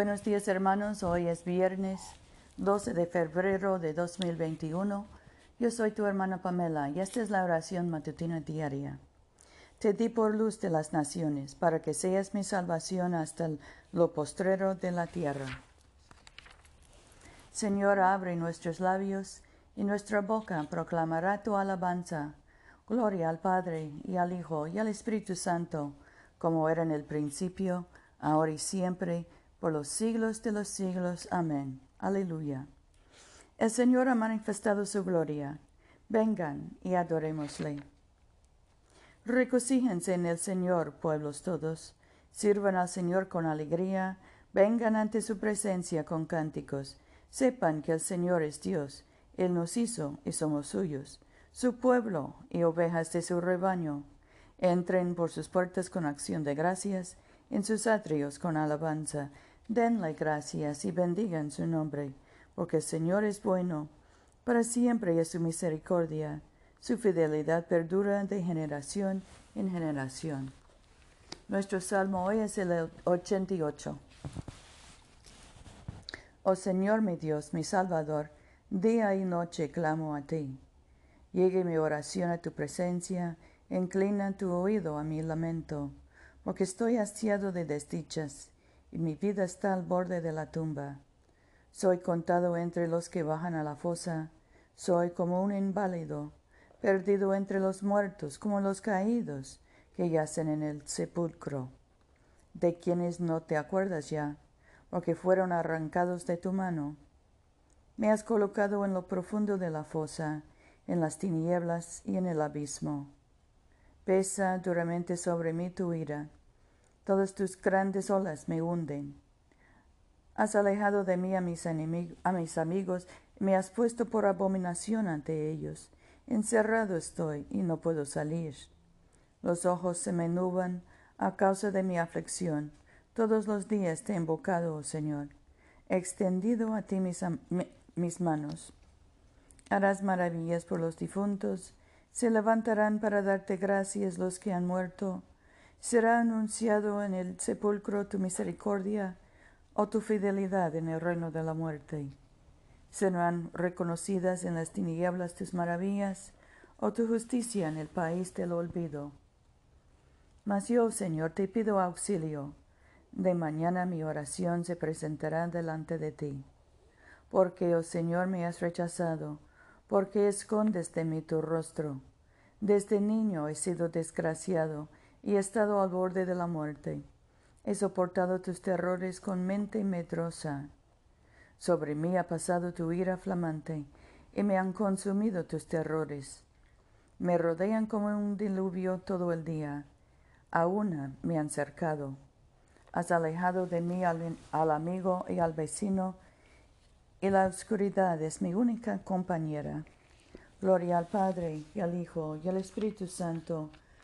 Buenos días hermanos, hoy es viernes 12 de febrero de 2021. Yo soy tu hermana Pamela y esta es la oración matutina diaria. Te di por luz de las naciones, para que seas mi salvación hasta lo postrero de la tierra. Señor, abre nuestros labios y nuestra boca proclamará tu alabanza. Gloria al Padre y al Hijo y al Espíritu Santo, como era en el principio, ahora y siempre, por los siglos de los siglos. Amén. Aleluya. El Señor ha manifestado su gloria. Vengan y adorémosle. Recocíjense en el Señor, pueblos todos. Sirvan al Señor con alegría. Vengan ante su presencia con cánticos. Sepan que el Señor es Dios. Él nos hizo y somos suyos, su pueblo y ovejas de su rebaño. Entren por sus puertas con acción de gracias, en sus atrios con alabanza denle gracias y bendigan su nombre, porque el Señor es bueno, para siempre es su misericordia, su fidelidad perdura de generación en generación. Nuestro salmo hoy es el 88. Oh Señor mi Dios, mi Salvador, día y noche clamo a ti. Llegue mi oración a tu presencia, inclina tu oído a mi lamento, porque estoy hastiado de desdichas y mi vida está al borde de la tumba. Soy contado entre los que bajan a la fosa, soy como un inválido, perdido entre los muertos, como los caídos que yacen en el sepulcro, de quienes no te acuerdas ya, porque fueron arrancados de tu mano. Me has colocado en lo profundo de la fosa, en las tinieblas y en el abismo. Pesa duramente sobre mí tu ira Todas tus grandes olas me hunden. Has alejado de mí a mis, a mis amigos, me has puesto por abominación ante ellos. Encerrado estoy y no puedo salir. Los ojos se me nublan a causa de mi aflicción. Todos los días te he invocado, oh Señor. He extendido a ti mis manos. Harás maravillas por los difuntos. Se levantarán para darte gracias los que han muerto será anunciado en el sepulcro tu misericordia o tu fidelidad en el reino de la muerte. Serán reconocidas en las tinieblas tus maravillas o tu justicia en el país del olvido. Mas yo, Señor, te pido auxilio. De mañana mi oración se presentará delante de ti. Porque, oh Señor, me has rechazado, porque escondes de mí tu rostro. Desde niño he sido desgraciado, y he estado al borde de la muerte. He soportado tus terrores con mente medrosa. Sobre mí ha pasado tu ira flamante, y me han consumido tus terrores. Me rodean como un diluvio todo el día. A una me han cercado. Has alejado de mí al, al amigo y al vecino, y la oscuridad es mi única compañera. Gloria al Padre, y al Hijo, y al Espíritu Santo,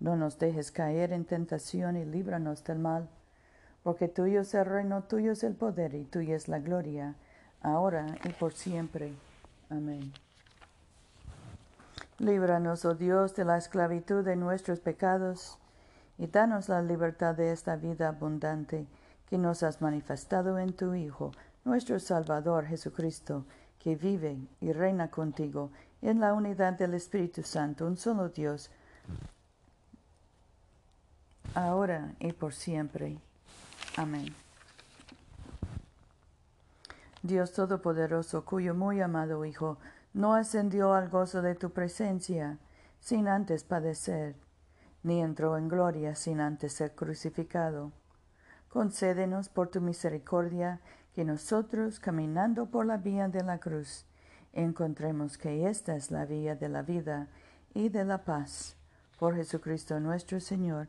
no nos dejes caer en tentación y líbranos del mal, porque tuyo es el reino, tuyo es el poder y tuya es la gloria, ahora y por siempre. Amén. Líbranos, oh Dios, de la esclavitud de nuestros pecados, y danos la libertad de esta vida abundante que nos has manifestado en tu Hijo, nuestro Salvador Jesucristo, que vive y reina contigo en la unidad del Espíritu Santo, un solo Dios, ahora y por siempre. Amén. Dios Todopoderoso, cuyo muy amado Hijo no ascendió al gozo de tu presencia sin antes padecer, ni entró en gloria sin antes ser crucificado. Concédenos por tu misericordia que nosotros, caminando por la vía de la cruz, encontremos que esta es la vía de la vida y de la paz. Por Jesucristo nuestro Señor.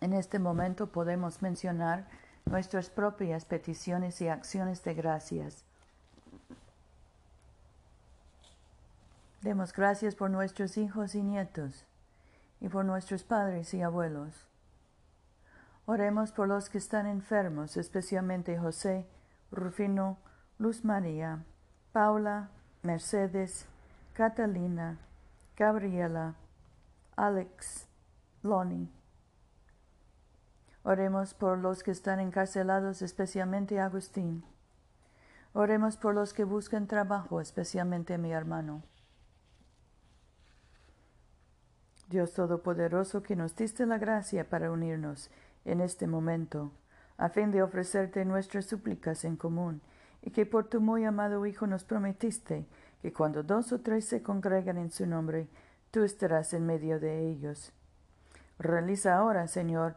En este momento podemos mencionar nuestras propias peticiones y acciones de gracias. Demos gracias por nuestros hijos y nietos y por nuestros padres y abuelos. Oremos por los que están enfermos, especialmente José, Rufino, Luz María, Paula, Mercedes, Catalina, Gabriela, Alex, Lonnie. Oremos por los que están encarcelados, especialmente Agustín. Oremos por los que buscan trabajo, especialmente mi hermano. Dios Todopoderoso, que nos diste la gracia para unirnos en este momento, a fin de ofrecerte nuestras súplicas en común, y que por tu muy amado Hijo nos prometiste que cuando dos o tres se congregan en su nombre, tú estarás en medio de ellos. Realiza ahora, Señor,